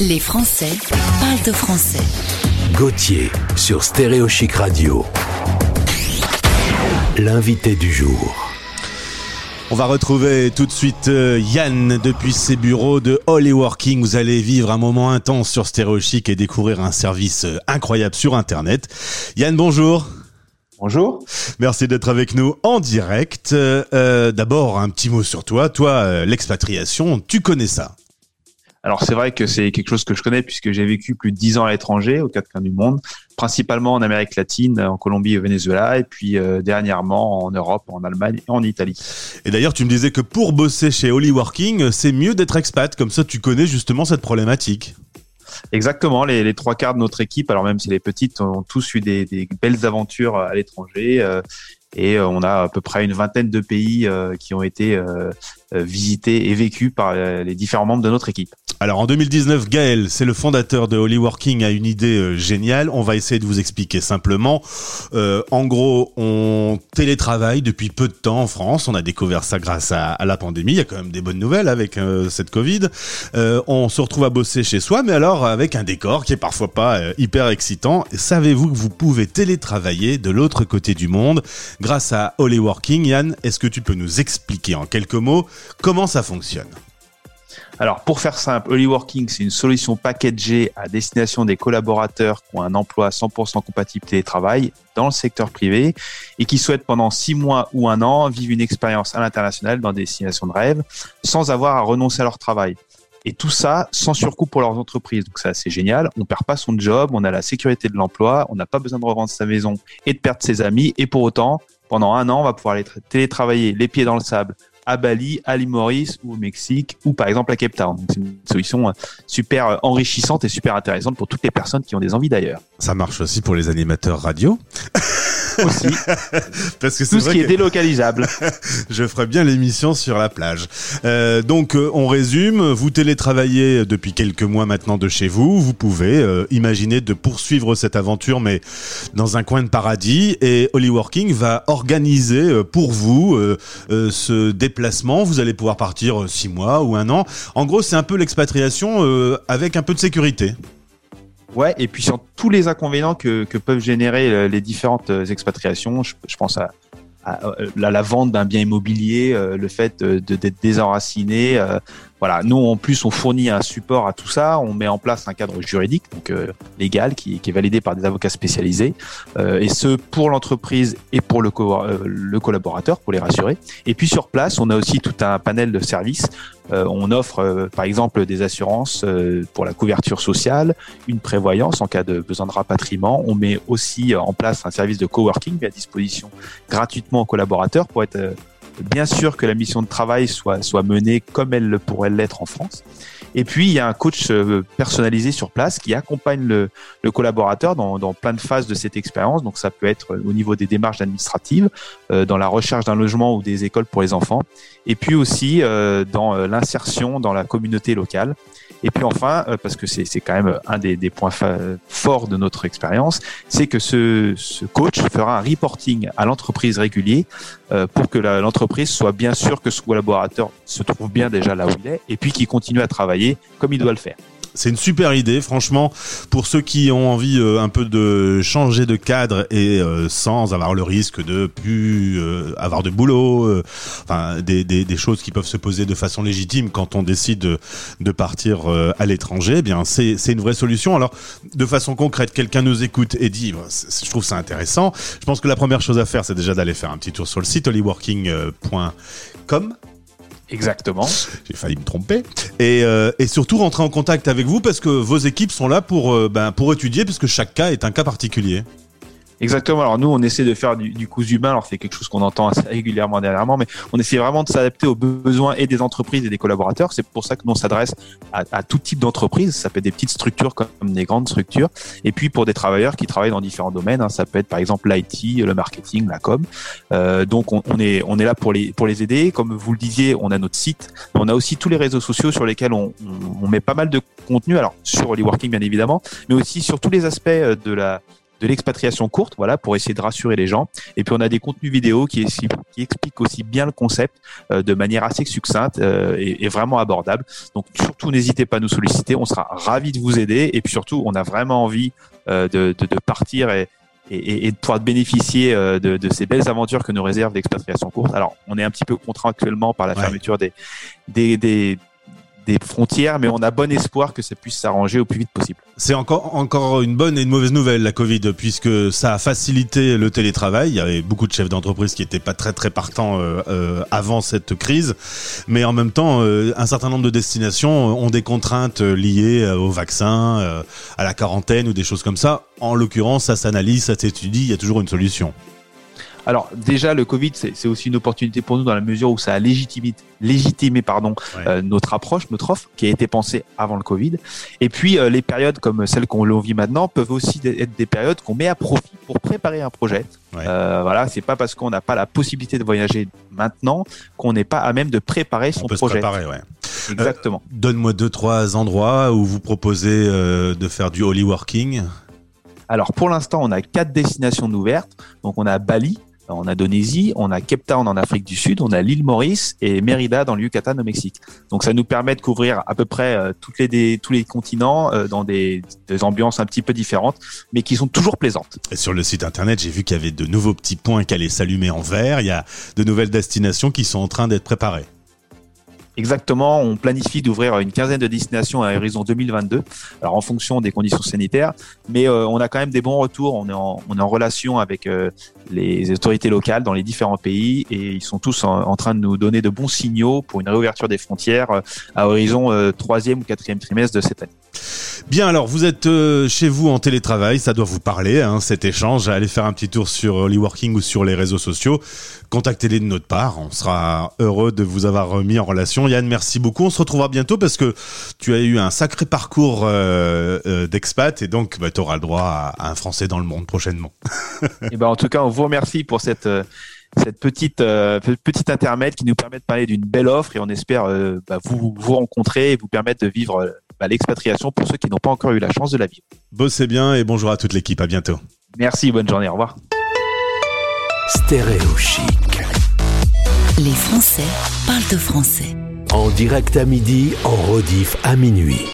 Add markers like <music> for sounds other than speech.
Les Français parlent de français. Gauthier sur Stéréo Chic Radio. L'invité du jour. On va retrouver tout de suite euh, Yann depuis ses bureaux de Holy Working. Vous allez vivre un moment intense sur Stéréo Chic et découvrir un service euh, incroyable sur Internet. Yann, bonjour. Bonjour. Merci d'être avec nous en direct. Euh, D'abord, un petit mot sur toi. Toi, l'expatriation, tu connais ça? Alors c'est vrai que c'est quelque chose que je connais puisque j'ai vécu plus de dix ans à l'étranger, aux quatre coins du monde, principalement en Amérique latine, en Colombie et au Venezuela, et puis euh, dernièrement en Europe, en Allemagne et en Italie. Et d'ailleurs, tu me disais que pour bosser chez Holy Working, c'est mieux d'être expat, comme ça tu connais justement cette problématique. Exactement, les, les, trois quarts de notre équipe, alors même si les petites ont tous eu des, des belles aventures à l'étranger, euh, et euh, on a à peu près une vingtaine de pays euh, qui ont été euh, visités et vécus par les différents membres de notre équipe. Alors en 2019, Gaël, c'est le fondateur de Holy Working, a une idée géniale. On va essayer de vous expliquer simplement. Euh, en gros, on télétravaille depuis peu de temps en France. On a découvert ça grâce à, la pandémie. Il y a quand même des bonnes nouvelles avec euh, cette Covid. Euh, on se retrouve à bosser chez soi, mais alors avec un décor qui est parfois pas hyper excitant. Savez-vous que vous pouvez télétravailler de l'autre côté du monde grâce à Holy Working? Yann, est-ce que tu peux nous expliquer en quelques mots comment ça fonctionne? Alors, pour faire simple, Holyworking, c'est une solution packagée à destination des collaborateurs qui ont un emploi 100% compatible télétravail dans le secteur privé et qui souhaitent pendant six mois ou un an vivre une expérience à l'international dans des destinations de rêve sans avoir à renoncer à leur travail. Et tout ça sans surcoût pour leurs entreprises. Donc ça, c'est génial. On perd pas son job, on a la sécurité de l'emploi, on n'a pas besoin de revendre sa maison et de perdre ses amis. Et pour autant, pendant un an, on va pouvoir aller télétravailler les pieds dans le sable à Bali, à l'île Maurice ou au Mexique ou par exemple à Cape Town. C'est une solution euh, super euh, enrichissante et super intéressante pour toutes les personnes qui ont des envies d'ailleurs. Ça marche aussi pour les animateurs radio <laughs> aussi. <laughs> Parce que tout ce qui est délocalisable. <laughs> je ferai bien l'émission sur la plage. Euh, donc euh, on résume, vous télétravaillez depuis quelques mois maintenant de chez vous, vous pouvez euh, imaginer de poursuivre cette aventure mais dans un coin de paradis et Holyworking va organiser pour vous ce déplacement, vous allez pouvoir partir six mois ou un an. En gros, c'est un peu l'expatriation avec un peu de sécurité. Ouais, et puis sur tous les inconvénients que, peuvent générer euh, les différentes euh, expatriations, je, je pense à, à, euh, la vente d'un bien immobilier, le fait d'être désenraciné, voilà, nous en plus on fournit un support à tout ça, on met en place un cadre juridique donc euh, légal qui, est validé par des avocats spécialisés euh, et ce pour l'entreprise et pour euh, le collaborateur pour les rassurer. Et puis sur place, on a aussi tout un panel de services. On offre par exemple des assurances pour la couverture sociale, une prévoyance en cas de besoin de rapatriement. On met aussi en place un service de coworking à disposition gratuitement aux collaborateurs pour être bien sûr que la mission de travail soit, menée comme elle pourrait l'être en France. Et puis, il y a un coach euh, personnalisé sur place qui accompagne le, le collaborateur dans, dans, plein de phases de cette expérience. Donc, ça peut être au niveau des démarches administratives, euh, dans la recherche d'un logement ou des écoles pour les enfants, et puis aussi euh, dans euh, l'insertion dans la communauté locale. Et puis enfin, euh, parce que c'est quand même un des, des points forts de notre expérience, c'est que ce, ce, coach fera un reporting à l'entreprise régulier euh, pour que l'entreprise soit bien sûre que ce collaborateur se trouve bien déjà là où il est et puis qu'il continue à travailler comme il doit le faire. C'est une super idée, franchement, pour ceux qui ont envie euh, un peu de changer de cadre et euh, sans avoir le risque de plus euh, avoir de boulot, enfin des, des, choses qui peuvent se poser de façon légitime quand on décide de, partir à l'étranger. Eh bien, c'est une vraie solution. Alors, de façon concrète, quelqu'un nous écoute et dit, je trouve ça intéressant. Je pense que la première chose à faire, c'est déjà d'aller faire un petit tour sur le site holyworking.com Exactement. J'ai failli me tromper. Et, euh, surtout rentrer en contact avec vous parce que vos équipes sont là pour, euh, ben, pour étudier puisque chaque cas est un cas particulier. Exactement. Alors nous, on essaie de faire du, du cousu humain. Alors c'est quelque chose qu'on entend assez régulièrement dernièrement, mais on essaie vraiment de s'adapter aux besoins et des entreprises et des collaborateurs. C'est pour ça que nous on s'adresse à, à, tout type d'entreprise. Ça peut être des petites structures comme des grandes structures. Et puis pour des travailleurs qui travaillent dans différents domaines, hein, ça peut être par exemple l'IT, le marketing, la com. Euh, donc on, on, est on est là pour les pour les aider. Comme vous le disiez, on a notre site, on a aussi tous les réseaux sociaux sur lesquels on, on, on met pas mal de contenu. Alors sur Working bien évidemment, mais aussi sur tous les aspects de la de l'expatriation courte, voilà, pour essayer de rassurer les gens. Et puis on a des contenus vidéo qui, qui expliquent aussi bien le concept euh, de manière assez succincte euh, et, et, vraiment abordable. Donc surtout n'hésitez pas à nous solliciter, on sera ravis de vous aider. Et puis surtout, on a vraiment envie euh, de, de, de, partir et, et, et, de pouvoir bénéficier euh, de, de, ces belles aventures que nous réserve l'expatriation courte. Alors, on est un petit peu contraint actuellement par la fermeture des, des, des, frontières, mais on a bon espoir que ça puisse s'arranger au plus vite possible. C'est encore, encore une bonne et une mauvaise nouvelle, la Covid, puisque ça a facilité le télétravail. Il y avait beaucoup de chefs d'entreprise qui n'étaient pas très très partants euh, euh, avant cette crise. Mais en même temps, euh, un certain nombre de destinations ont des contraintes liées au vaccin, à la quarantaine ou des choses comme ça. En l'occurrence, ça s'analyse, ça s'étudie, il y a toujours une solution. Alors déjà, le Covid, c'est aussi une opportunité pour nous dans la mesure où ça a légitimé, légitimé pardon, ouais. euh, notre approche, notre offre, qui a été pensée avant le Covid. Et puis, euh, les périodes comme celles qu'on vit maintenant peuvent aussi être des périodes qu'on met à profit pour préparer un projet. Ouais. Euh, voilà, c'est pas parce qu'on n'a pas la possibilité de voyager maintenant qu'on n'est pas à même de préparer son On peut projet. Se préparer, ouais. Exactement. Donne-moi deux, trois endroits où vous proposez de faire du holy working. Alors pour l'instant, on a quatre destinations ouvertes. Donc on a Bali, en Indonésie, on a Cape Town en Afrique du Sud, on a l'île Maurice et Mérida dans le Yucatan au Mexique. Donc ça nous permet de couvrir à peu près euh, toutes les des, tous les continents euh, dans des, des, ambiances un petit peu différentes, mais qui sont toujours plaisantes. Et sur le site internet, j'ai vu qu'il y avait de nouveaux petits points qui allaient s'allumer en vert. Il y a de nouvelles destinations qui sont en train d'être préparées. Exactement, on planifie d'ouvrir une quinzaine de destinations à horizon 2022, alors en fonction des conditions sanitaires, mais euh, on a quand même des bons retours, on est en, on est en relation avec euh, les autorités locales dans les différents pays et ils sont tous en, en, train de nous donner de bons signaux pour une réouverture des frontières euh, à horizon troisième ou quatrième trimestre de cette année. Bien, alors vous êtes euh, chez vous en télétravail, ça doit vous parler, hein, cet échange. Allez faire un petit tour sur Holyworking ou sur les réseaux sociaux. Contactez-les de notre part, on sera heureux de vous avoir mis en relation. Yann, merci beaucoup. On se retrouvera bientôt parce que tu as eu un sacré parcours euh, euh, d'expat et donc bah, tu auras le droit à, à, un Français dans le monde prochainement. <laughs> et ben, en tout cas, on vous remercie pour cette cette petite euh, petite intermède qui nous permet de parler d'une belle offre et on espère euh, bah, vous vous rencontrer et vous permettre de vivre bah, l'expatriation pour ceux qui n'ont pas encore eu la chance de la vivre. Bossez bien et bonjour à toute l'équipe. À bientôt. Merci, bonne journée. Au revoir. Stéréo chic. Les Français parlent de français. En direct à midi, en rediff à minuit.